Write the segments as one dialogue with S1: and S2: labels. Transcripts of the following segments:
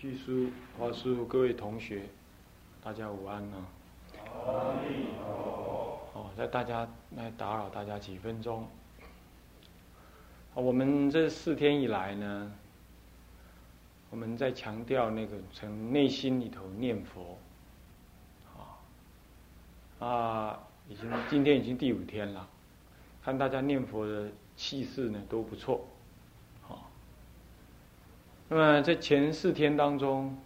S1: 叙书、华书，各位同学，大家午安啊！哦，在大家来打扰大家几分钟。我们这四天以来呢，我们在强调那个从内心里头念佛。啊，啊，已经今天已经第五天了，看大家念佛的气势呢都不错。那么在前四天当中，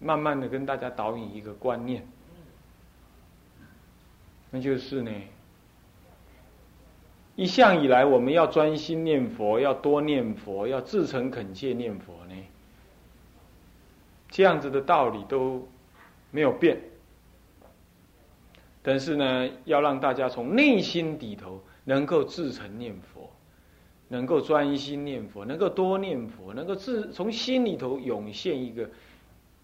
S1: 慢慢的跟大家导引一个观念，那就是呢，一向以来我们要专心念佛，要多念佛，要自诚恳切念佛呢，这样子的道理都没有变，但是呢，要让大家从内心底头能够自诚念佛。能够专心念佛，能够多念佛，能够自从心里头涌现一个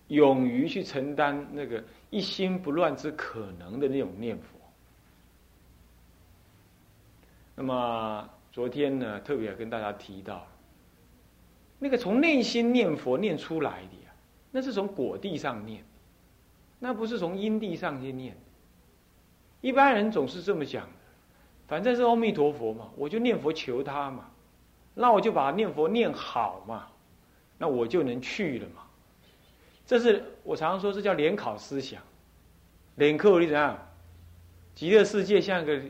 S1: 勇于去承担那个一心不乱之可能的那种念佛。那么昨天呢，特别跟大家提到，那个从内心念佛念出来的呀，那是从果地上念，那不是从因地上去念。一般人总是这么讲的，反正是阿弥陀佛嘛，我就念佛求他嘛。那我就把念佛念好嘛，那我就能去了嘛。这是我常常说，这叫联考思想。联考你怎样？极乐世界像个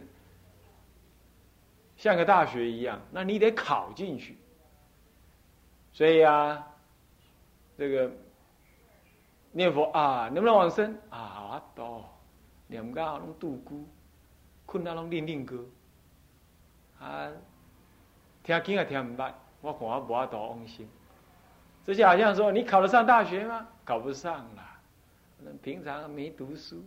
S1: 像个大学一样，那你得考进去。所以啊，这个念佛啊，能不能往生啊？啊，多念到拢度孤，困到拢念念歌啊。听经也听唔捌，我看我无法度往生。这就好像说，你考得上大学吗？考不上啦，平常没读书。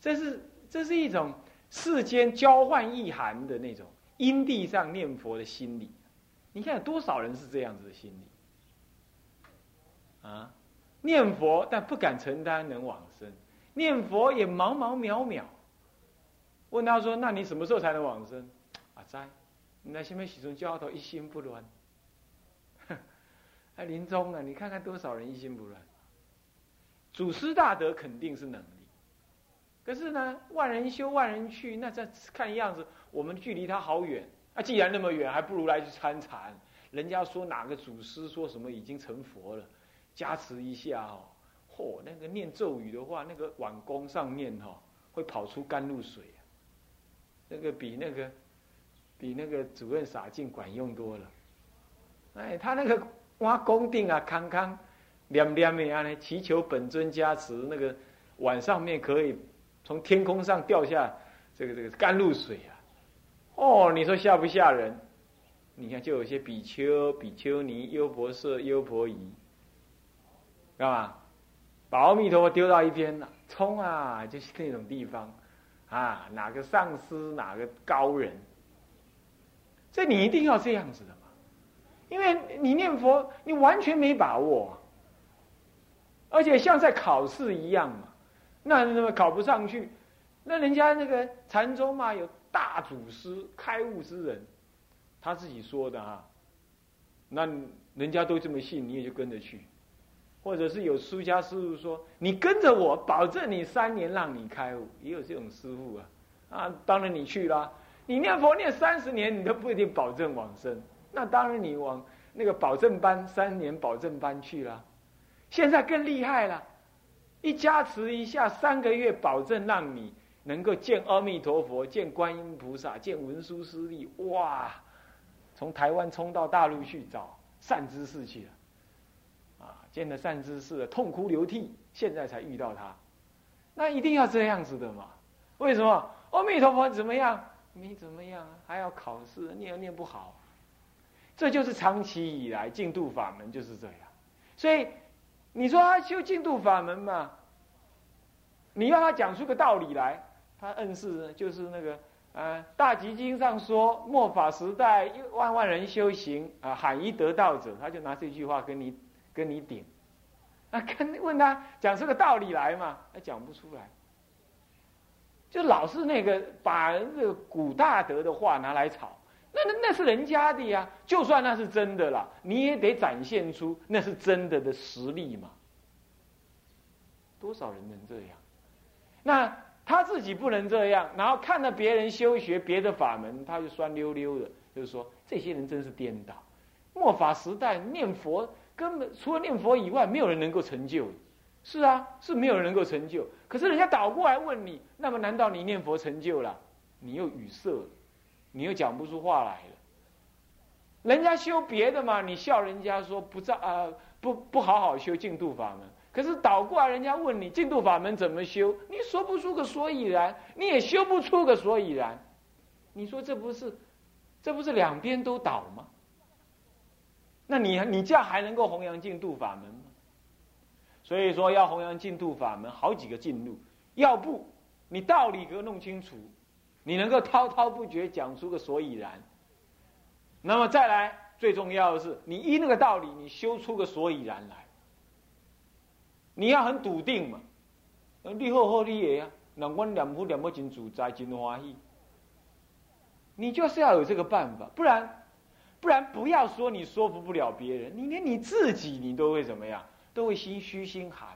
S1: 这是这是一种世间交换意涵的那种因地上念佛的心理。你看有多少人是这样子的心理？啊，念佛但不敢承担能往生，念佛也茫茫渺渺。问他说：“那你什么时候才能往生？”啊，在。那什么时阵教头一心不乱？那 临终啊，你看看多少人一心不乱？祖师大德肯定是能力，可是呢，万人修万人去，那这看样子我们距离他好远。啊，既然那么远，还不如来去参禅。人家说哪个祖师说什么已经成佛了，加持一下哦。嚯，那个念咒语的话，那个碗弓上面哈会跑出甘露水，那个比那个。比那个主任洒净管用多了，哎，他那个挖宫定啊，康康亮亮的啊，祈求本尊加持，那个碗上面可以从天空上掉下这个这个甘露水啊，哦，你说吓不吓人？你看，就有些比丘、比丘尼、优婆塞、优婆夷，干嘛？把阿弥陀佛丢到一边了，冲啊，就是那种地方啊，哪个上师，哪个高人？这你一定要这样子的嘛？因为你念佛，你完全没把握，而且像在考试一样嘛。那那么考不上去，那人家那个禅宗嘛，有大祖师开悟之人，他自己说的啊。那人家都这么信，你也就跟着去，或者是有出家师傅说，你跟着我，保证你三年让你开悟，也有这种师傅啊。啊，当然你去了。你念佛念三十年，你都不一定保证往生。那当然，你往那个保证班三年保证班去了。现在更厉害了，一加持一下，三个月保证让你能够见阿弥陀佛、见观音菩萨、见文殊师利。哇！从台湾冲到大陆去找善知识去了，啊，见了善知识痛哭流涕，现在才遇到他。那一定要这样子的嘛？为什么？阿弥陀佛怎么样？没怎么样啊，还要考试，念又念不好，这就是长期以来净度法门就是这样。所以你说他修净度法门嘛，你要他讲出个道理来，他硬是就是那个呃《大集经》上说末法时代万万人修行啊，罕一得道者，他就拿这句话跟你跟你顶，啊，跟问他讲出个道理来嘛，他讲不出来。就老是那个把那个古大德的话拿来炒，那那那是人家的呀，就算那是真的啦，你也得展现出那是真的的实力嘛。多少人能这样？那他自己不能这样，然后看到别人修学别的法门，他就酸溜溜的，就是说这些人真是颠倒。末法时代念佛根本除了念佛以外，没有人能够成就。是啊，是没有人能够成就。可是人家倒过来问你，那么难道你念佛成就了？你又语塞，你又讲不出话来了。人家修别的嘛，你笑人家说不照啊，不不好好修净土法门。可是倒过来，人家问你净土法门怎么修，你说不出个所以然，你也修不出个所以然。你说这不是，这不是两边都倒吗？那你你这样还能够弘扬净土法门吗？所以说要弘扬净土法门，好几个进路。要不你道理给我弄清楚，你能够滔滔不绝讲出个所以然。那么再来，最重要的是，你依那个道理，你修出个所以然来。你要很笃定嘛，你好好你也啊，那我念佛念不真自在，真欢喜。你就是要有这个办法，不然，不然不要说你说服不了别人，你连你自己你都会怎么样？都会心虚心寒，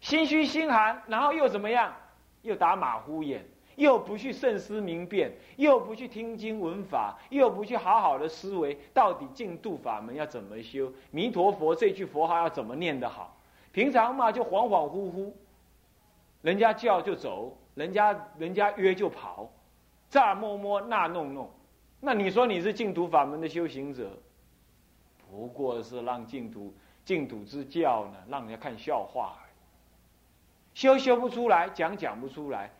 S1: 心虚心寒，然后又怎么样？又打马虎眼，又不去慎思明辨，又不去听经闻法，又不去好好的思维，到底净度法门要怎么修？弥陀佛这句佛号要怎么念得好？平常嘛就恍恍惚惚，人家叫就走，人家人家约就跑，这儿摸摸那弄弄，那你说你是净土法门的修行者，不过是让净土净土之教呢，让人家看笑话，修修不出来，讲讲不出来，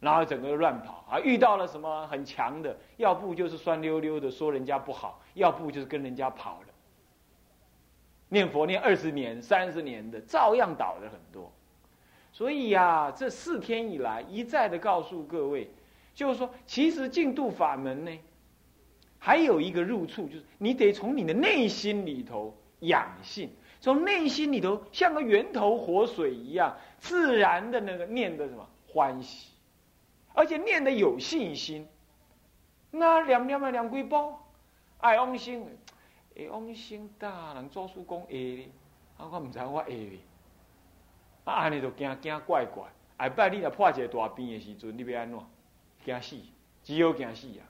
S1: 然后整个乱跑啊！遇到了什么很强的，要不就是酸溜溜的说人家不好，要不就是跟人家跑了。念佛念二十年、三十年的，照样倒的很多。所以呀，这四天以来一再的告诉各位，就是说，其实净度法门呢，还有一个入处，就是你得从你的内心里头养性，从内心里头像个源头活水一样，自然的那个念的什么欢喜，而且念的有信心。那两两啊两归包，爱往心。会往生大人做叔公会哩，啊，我唔知我会哩，啊，安尼就惊惊怪怪。下摆你若破一个大病的时阵，你要安怎？惊死，只有惊死啊！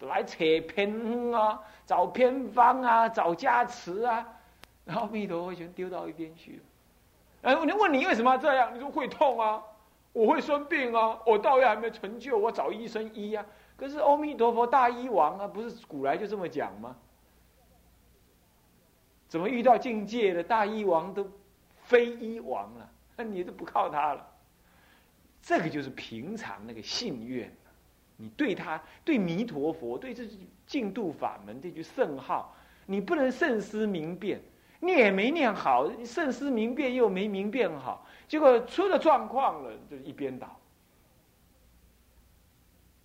S1: 来扯偏啊，找偏方啊，找加持啊，然后弥陀佛全丢到一边去了。哎，我问你为什么要这样？你说会痛啊，我会生病啊，我道业还没成就，我找医生医啊。可是阿弥陀佛大医王啊，不是古来就这么讲吗？怎么遇到境界的大医王都非医王了？那你都不靠他了。这个就是平常那个信愿，你对他、对弥陀佛、对这净度法门这句圣号，你不能慎思明辨，念也没念好，慎思明辨又没明辨好，结果出了状况了，就一边倒。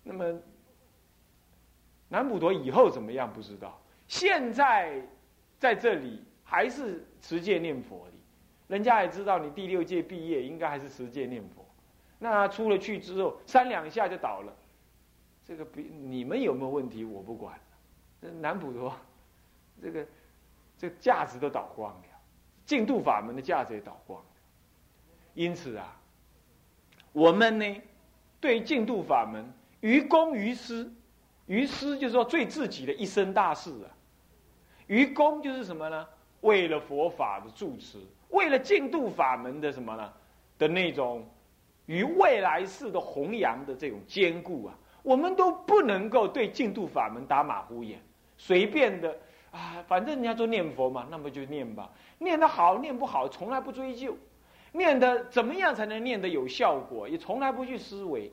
S1: 那么南普陀以后怎么样？不知道。现在。在这里还是持戒念佛的，人家也知道你第六届毕业，应该还是持戒念佛。那出了去之后，三两下就倒了，这个比你们有没有问题我不管。南普陀，这个这个价值都倒光了，净度法门的价值也倒光了。因此啊，我们呢，对净度法门于公于私，于私就是说最自己的一生大事啊。于公就是什么呢？为了佛法的住持，为了净度法门的什么呢？的那种于未来世的弘扬的这种坚固啊，我们都不能够对净度法门打马虎眼，随便的啊，反正人家说念佛嘛，那么就念吧，念得好，念不好，从来不追究，念的怎么样才能念得有效果，也从来不去思维，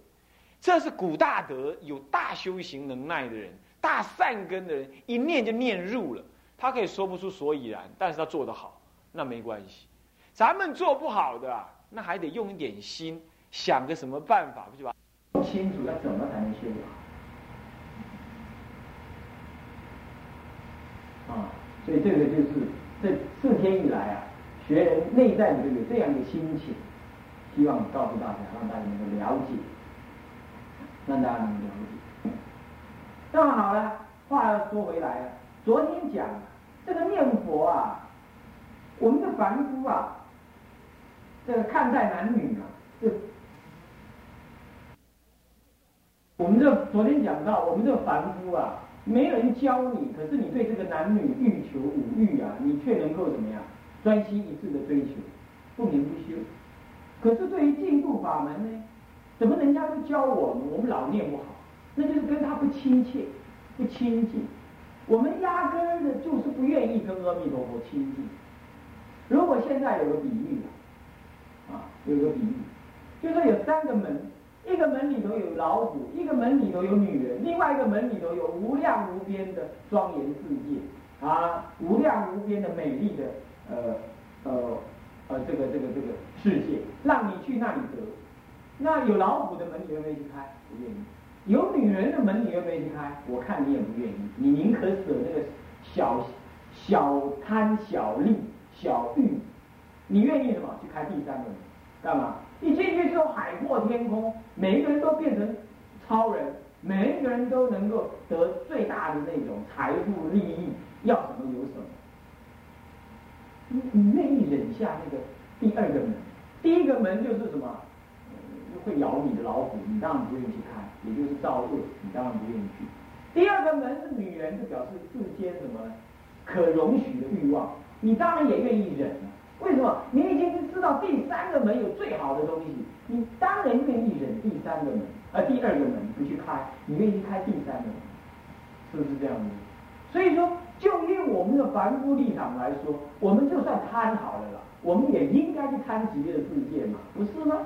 S1: 这是古大德有大修行能耐的人，大善根的人，一念就念入了。他可以说不出所以然，但是他做得好，那没关系。咱们做不好的，那还得用一点心，想个什么办法，不就不？
S2: 清楚要怎么才能修好？啊，所以这个就是这四天以来啊，学人内在的这个这样的心情，希望告诉大家，让大家能够了解，让大家能够了解。那么好了，话又说回来了，昨天讲这个念佛啊，我们的凡夫啊，这个看待男女啊，这我们这昨天讲到，我们这个凡夫啊，没人教你，可是你对这个男女欲求五欲啊，你却能够怎么样，专心一致的追求，不眠不休。可是对于进步法门呢，怎么人家都教我们，我们老念不好，那就是跟他不亲切、不亲近。我们压根儿的就是不愿意跟阿弥陀佛亲近。如果现在有个比喻啊啊，有个比喻，就说有三个门，一个门里头有老虎，一个门里头有女人，另外一个门里头有无量无边的庄严世界啊，无量无边的美丽的呃呃。呃，这个这个这个世界，让你去那里得。那有老虎的门，你愿不愿意去开？不愿意。有女人的门，你愿不愿意去开？我看你也不愿意。你宁可舍那个小小贪、小利、小欲，你愿意什么？去开第三个门，干嘛？一进去之后，海阔天空，每一个人都变成超人，每一个人都能够得最大的那种财富利益，要什么有什么。你你愿意忍下那个第二个门？第一个门就是什么？会咬你的老虎，你当然不愿意去开，也就是造恶，你当然不愿意去。第二个门是女人，就表示世间什么可容许的欲望，你当然也愿意忍了。为什么？你已经知道第三个门有最好的东西，你当然愿意忍第三个门，而第二个门不去开，你愿意开第三个门，是不是这样子？所以说。就以我们的凡夫立场来说，我们就算贪好了啦，我们也应该去贪极乐世界嘛，不是吗？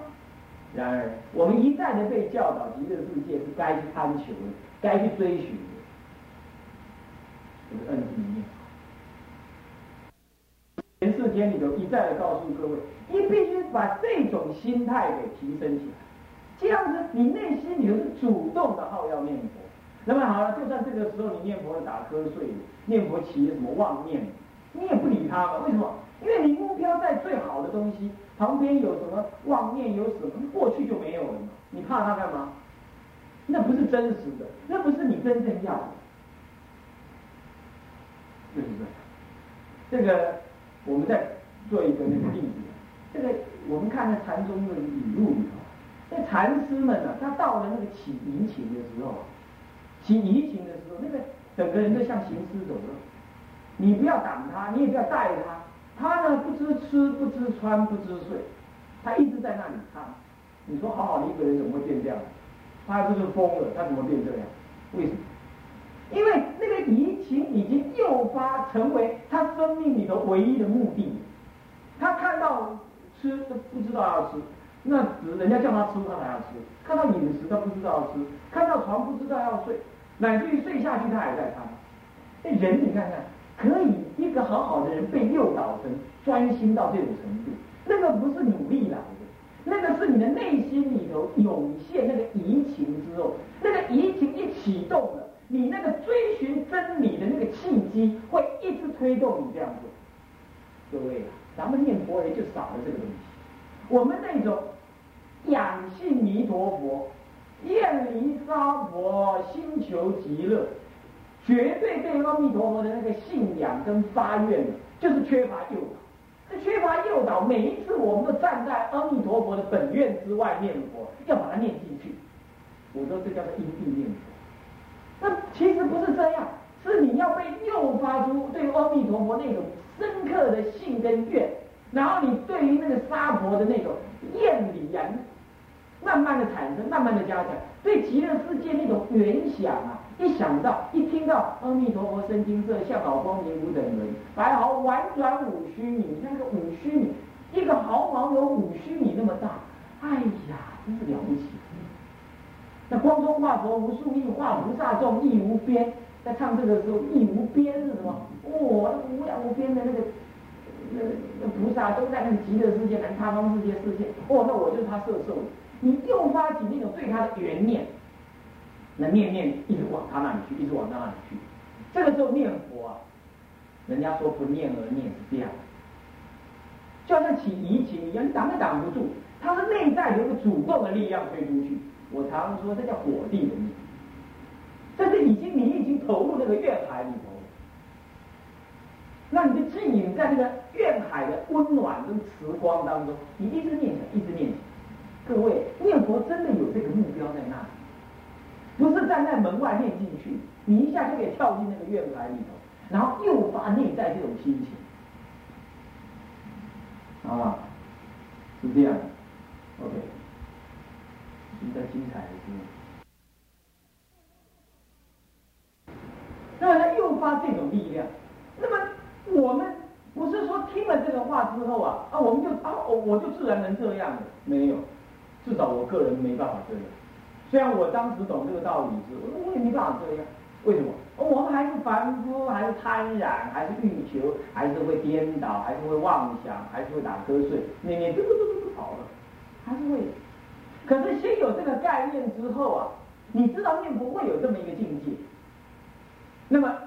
S2: 然而，我们一再的被教导，极乐世界是该去贪求的，该去追寻的，这个恩里面。全世间里头一再的告诉各位，你必须把这种心态给提升起来，这样子你内心里头是主动的好要念佛。那么好了，就算这个时候你念佛打瞌睡，念佛起什么妄念，你也不理他嘛？为什么？因为你目标在最好的东西旁边有什么妄念，有什么过去就没有了嘛？你怕他干嘛？那不是真实的，那不是你真正要的，是不是？这个我们再做一个那个例子，这个我们看那禅宗的语录里头，那禅师们呢，他到了那个起淫情的时候。起移情的时候，那个整个人都像行尸走肉。你不要挡他，你也不要带他。他呢，不知吃，不知穿，不知睡，他一直在那里看。你说好好的一个人怎么会变这样？他是不是疯了？他怎么变这样？为什么？因为那个移成为他生命里头唯一的目的。他看到吃都不知道要吃，那人家叫他吃，他还要吃。看到饮食，他不知道要吃；看到床，不知道要睡。乃至于睡下去，他还在看。那人你看看，可以一个好好的人被诱导成专心到这种程度，那个不是努力来的，那个是你的内心里头涌现那个移情之后，那个移情一启动了，你那个追寻真理的那个契机会一直推动你这样做。各位，咱们念佛人就少了这个东西，我们那种仰信弥陀佛。厌离沙佛，心求极乐，绝对对阿弥陀佛的那个信仰跟发愿，就是缺乏诱导。这缺乏诱导，每一次我们都站在阿弥陀佛的本愿之外念佛，要把它念进去。我说这叫做因地念佛。那其实不是这样，是你要被诱发出对阿弥陀佛那种深刻的信跟愿，然后你对于那个沙婆的那种厌离呀。慢慢的产生，慢慢的加强，对极乐世界那种原想啊，一想到，一听到阿弥陀佛身金色，相好光明无等伦，白毫婉转五须弥，那个五须弥，一个毫毛有五须弥那么大，哎呀，真是了不起。那光中化佛无数亿，化菩萨众亦无边，在唱这个时候，亦无边是什么？哦，那无量无边的那个，那那菩萨都在那极乐世界、南他方世界世界，哦，那我就是他色受。你诱发起那种对他的缘念，那念念一直往他那里去，一直往他那里去。这个时候念佛啊，人家说不念而念是这样，就像起疑情一样，挡也挡不住，他是内在有一个主动的力量推出去。我常说这叫火地的力，但是已经你已经投入那个怨海里头，那你的记忆在那个怨海的温暖跟慈光当中，你一直念想，一直念想。各位，念佛真的有这个目标在那里，不是站在门外念进去，你一下就可以跳进那个怨海里头，然后诱发内在这种心情，啊，是这样，OK，比较精彩的是。那么来诱发这种力量，那么我们不是说听了这个话之后啊啊，我们就啊我我就自然能这样的，没有，至少我个人没办法这样。虽然我当时懂这个道理是，我也没办法这样。为什么？我们还是凡夫，还是贪染，还是欲求，还是会颠倒，还是会妄想，还是会打瞌睡，念念嘟嘟嘟嘟跑了，还是会。可是先有这个概念之后啊，你知道念佛会有这么一个境界。那么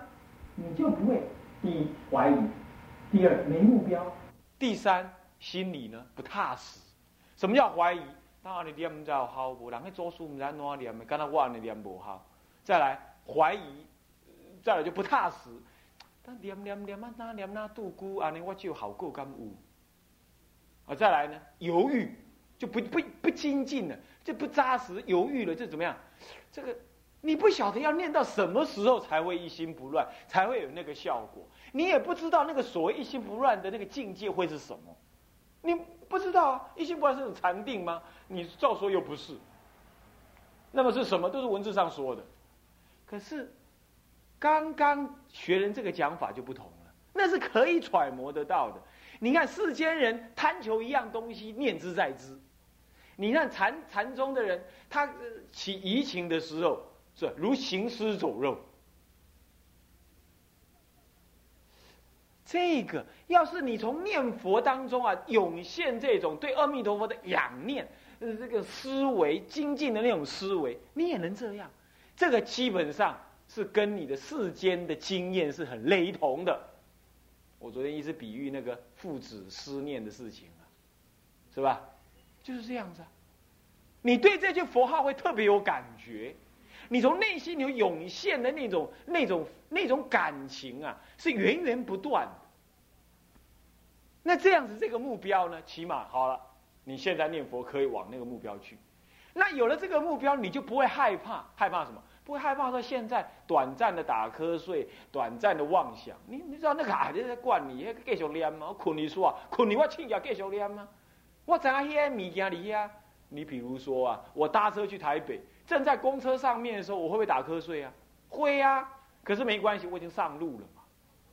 S2: 你就不会第一怀疑，第二没目标，
S1: 第三心里呢不踏实。什么叫怀疑？那你念唔知好，无人去做书唔知安怎念的，干那我安尼念不好。再来怀疑，再来就不踏实。但念念念啊，那念那度孤安尼我就好过甘有。啊，再来呢犹豫，就不不不精进了，就不扎实，犹豫了，这怎么样？这个。你不晓得要念到什么时候才会一心不乱，才会有那个效果。你也不知道那个所谓一心不乱的那个境界会是什么，你不知道啊。一心不乱是种禅定吗？你照说又不是。那么是什么？都是文字上说的。可是刚刚学人这个讲法就不同了，那是可以揣摩得到的。你看世间人贪求一样东西，念之在之。你看禅禅宗的人，他起移情的时候。是如行尸走肉，这个要是你从念佛当中啊涌现这种对阿弥陀佛的仰念，这个思维精进的那种思维，你也能这样。这个基本上是跟你的世间的经验是很雷同的。我昨天一直比喻那个父子思念的事情啊，是吧？就是这样子啊。你对这句佛号会特别有感觉。你从内心有涌现的那种、那种、那种感情啊，是源源不断的。那这样子，这个目标呢，起码好了。你现在念佛可以往那个目标去。那有了这个目标，你就不会害怕，害怕什么？不会害怕说现在短暂的打瞌睡、短暂的妄想。你你知道那个啊，在灌你，继续念吗？困你说啊，困你我请假继续念吗？我知影些物件里啊。你比如说啊，我搭车去台北。正在公车上面的时候，我会不会打瞌睡啊？会呀，可是没关系，我已经上路了嘛，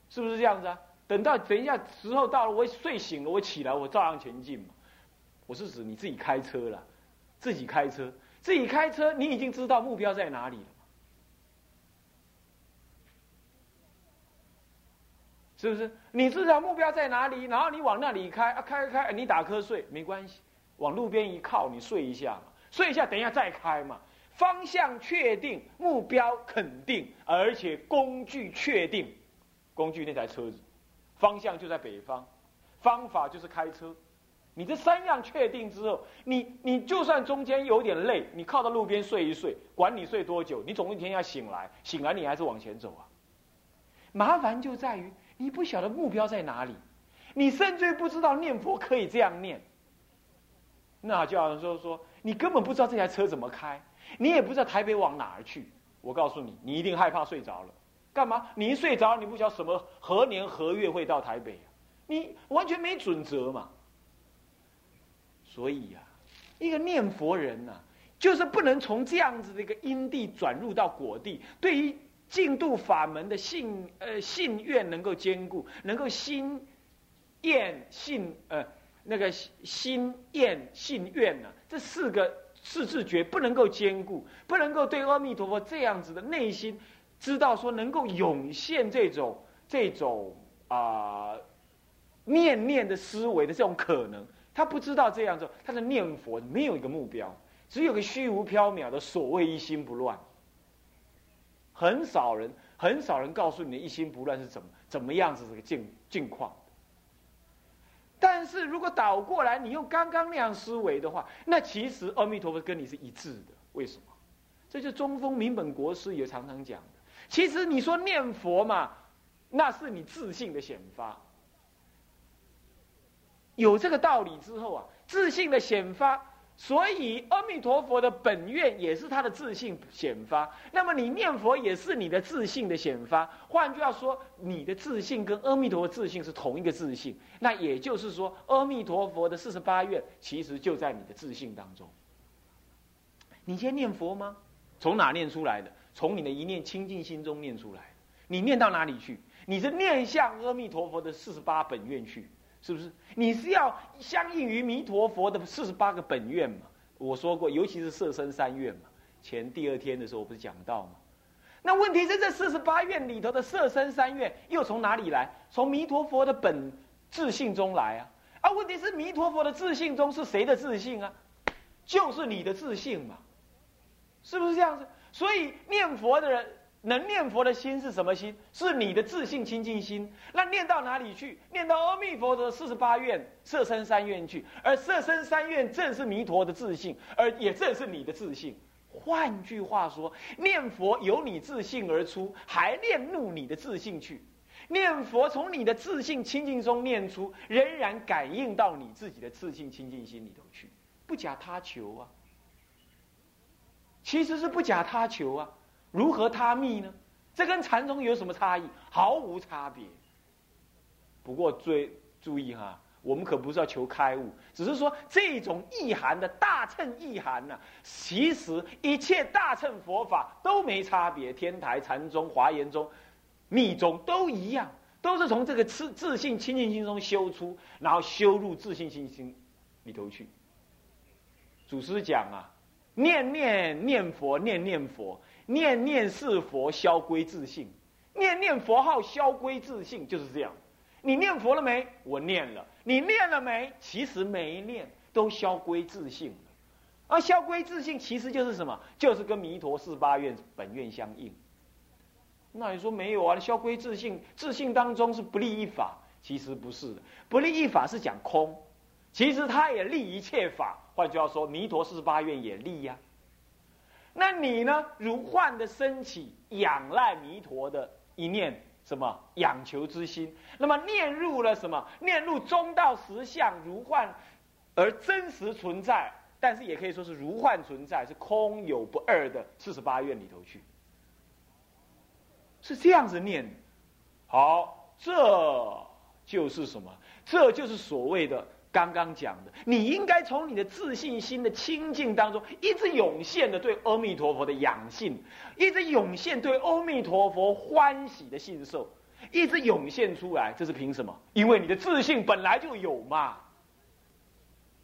S1: 是不是这样子啊？等到等一下时候到了，我睡醒了，我起来，我照样前进嘛。我是指你自己开车了，自己开车，自己开车，你已经知道目标在哪里了是不是？你知道目标在哪里，然后你往那里开啊，开开开，你打瞌睡没关系，往路边一靠，你睡一下嘛，睡一下，等一下再开嘛。方向确定，目标肯定，而且工具确定，工具那台车子，方向就在北方，方法就是开车。你这三样确定之后，你你就算中间有点累，你靠到路边睡一睡，管你睡多久，你总有一天要醒来，醒来你还是往前走啊。麻烦就在于你不晓得目标在哪里，你甚至不知道念佛可以这样念，那就好像说说你根本不知道这台车怎么开。你也不知道台北往哪儿去，我告诉你，你一定害怕睡着了。干嘛？你一睡着，你不晓得什么何年何月会到台北啊？你完全没准则嘛。所以呀，一个念佛人呐，就是不能从这样子的一个因地转入到果地。对于净度法门的信呃信愿能够兼顾，能够心愿信呃那个心愿信愿呢，这四个。四字诀不能够兼顾，不能够对阿弥陀佛这样子的内心知道说能够涌现这种这种啊念念的思维的这种可能，他不知道这样做，他的念佛没有一个目标，只有个虚无缥缈的所谓一心不乱。很少人很少人告诉你的一心不乱是怎么怎么样子这个境境况。但是如果倒过来，你用刚刚那样思维的话，那其实阿弥陀佛跟你是一致的。为什么？这就中风明本国师也常常讲的。其实你说念佛嘛，那是你自信的显发。有这个道理之后啊，自信的显发。所以，阿弥陀佛的本愿也是他的自信显发。那么，你念佛也是你的自信的显发。换句话说，你的自信跟阿弥陀佛自信是同一个自信。那也就是说，阿弥陀佛的四十八愿其实就在你的自信当中。你先念佛吗？从哪念出来的？从你的一念清净心中念出来。你念到哪里去？你是念向阿弥陀佛的四十八本愿去。是不是？你是要相应于弥陀佛的四十八个本愿嘛？我说过，尤其是色身三愿嘛。前第二天的时候，我不是讲到吗？那问题是，这四十八愿里头的色身三愿又从哪里来？从弥陀佛的本自信中来啊！啊，问题是弥陀佛的自信中是谁的自信啊？就是你的自信嘛，是不是这样子？所以念佛的人。能念佛的心是什么心？是你的自信清净心。那念到哪里去？念到阿弥陀的四十八愿、色身三愿去。而色身三愿正是弥陀的自信，而也正是你的自信。换句话说，念佛由你自信而出，还念入你的自信去。念佛从你的自信清净中念出，仍然感应到你自己的自信清净心里头去，不假他求啊。其实是不假他求啊。如何他密呢？这跟禅宗有什么差异？毫无差别。不过最注意哈，我们可不是要求开悟，只是说这种意涵的大乘意涵呢，其实一切大乘佛法都没差别，天台、禅宗、华严宗、密宗都一样，都是从这个自自信清净心中修出，然后修入自信心心里头去。祖师讲啊，念念念佛，念念佛。念念是佛，消归自性；念念佛号，消归自性，就是这样。你念佛了没？我念了。你念了没？其实没念，都消归自性了。而消归自性，其实就是什么？就是跟弥陀四八愿本愿相应。那你说没有啊？消归自性，自性当中是不立一法，其实不是的。不立一法是讲空，其实他也立一切法。换句话说，弥陀四十八愿也立呀。那你呢？如幻的升起，仰赖弥陀的一念什么仰求之心，那么念入了什么？念入中道实相如幻，而真实存在，但是也可以说是如幻存在，是空有不二的四十八愿里头去，是这样子念。好，这就是什么？这就是所谓的。刚刚讲的，你应该从你的自信心的清净当中，一直涌现的对阿弥陀佛的仰信，一直涌现对阿弥陀佛欢喜的信受，一直涌现出来。这是凭什么？因为你的自信本来就有嘛，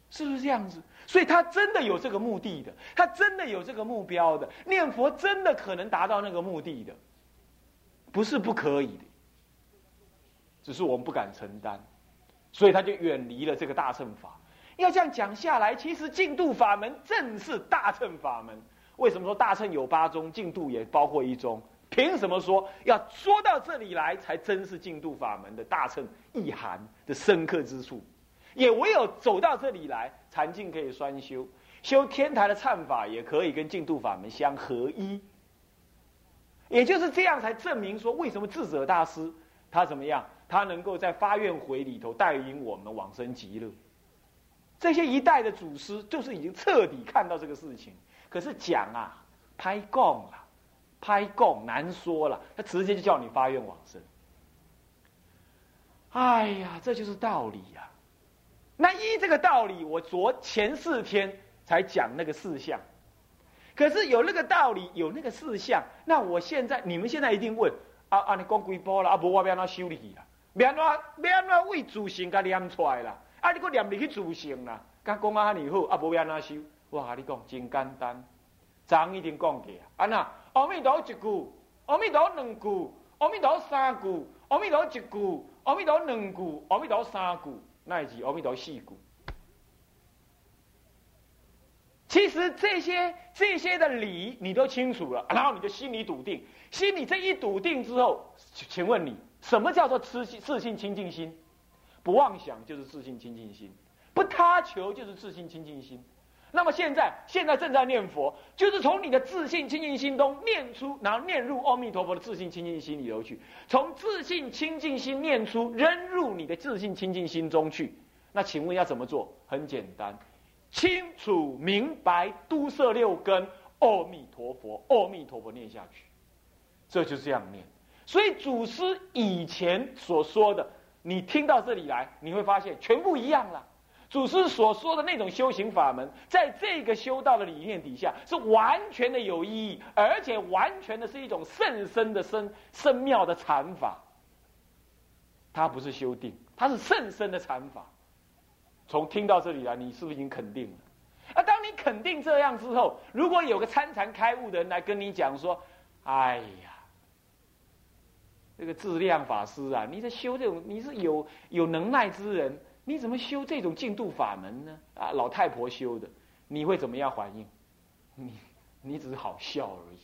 S1: 是不是这样子？所以他真的有这个目的的，他真的有这个目标的，念佛真的可能达到那个目的的，不是不可以的，只是我们不敢承担。所以他就远离了这个大乘法。要这样讲下来，其实净土法门正是大乘法门。为什么说大乘有八宗，净土也包括一宗？凭什么说要说到这里来，才真是净土法门的大乘意涵的深刻之处？也唯有走到这里来，禅净可以双修，修天台的忏法也可以跟净土法门相合一。也就是这样，才证明说，为什么智者大师他怎么样？他能够在发愿回里头带领我们往生极乐，这些一代的祖师就是已经彻底看到这个事情。可是讲啊，拍供了，拍供难说了，他直接就叫你发愿往生。哎呀，这就是道理呀。那依这个道理，我昨前四天才讲那个四项，可是有那个道理，有那个四项，那我现在你们现在一定问啊啊，你讲几波了？啊，不，我要让他修理去啊。免安怎要安怎为自性甲念出来啦？啊，你搁念入去自性啦？甲讲啊尼好，啊无要安怎修？我甲你讲真简单，昨已经讲过啊。安那阿弥陀一句，阿弥陀两句，阿弥陀三句，阿弥陀一句，阿弥陀两句，阿弥陀三句，乃至阿弥陀四句。其实这些这些的理你都清楚了，然后你就心里笃定，心里这一笃定之后，请问你？什么叫做自信自信清净心？不妄想就是自信清净心，不他求就是自信清净心。那么现在，现在正在念佛，就是从你的自信清净心中念出，然后念入阿弥陀佛的自信清净心里头去。从自信清净心念出，扔入你的自信清净心中去。那请问要怎么做？很简单，清楚明白，都摄六根，阿弥陀佛，阿弥陀佛念下去，这就是这样念。所以祖师以前所说的，你听到这里来，你会发现全部一样了。祖师所说的那种修行法门，在这个修道的理念底下，是完全的有意义，而且完全的是一种甚深的深深妙的禅法。它不是修定，它是甚深的禅法。从听到这里来，你是不是已经肯定了？而当你肯定这样之后，如果有个参禅开悟的人来跟你讲说：“哎呀，这个质量法师啊，你在修这种，你是有有能耐之人。”你怎么修这种进度法门呢？啊，老太婆修的，你会怎么样反应？你，你只是好笑而已。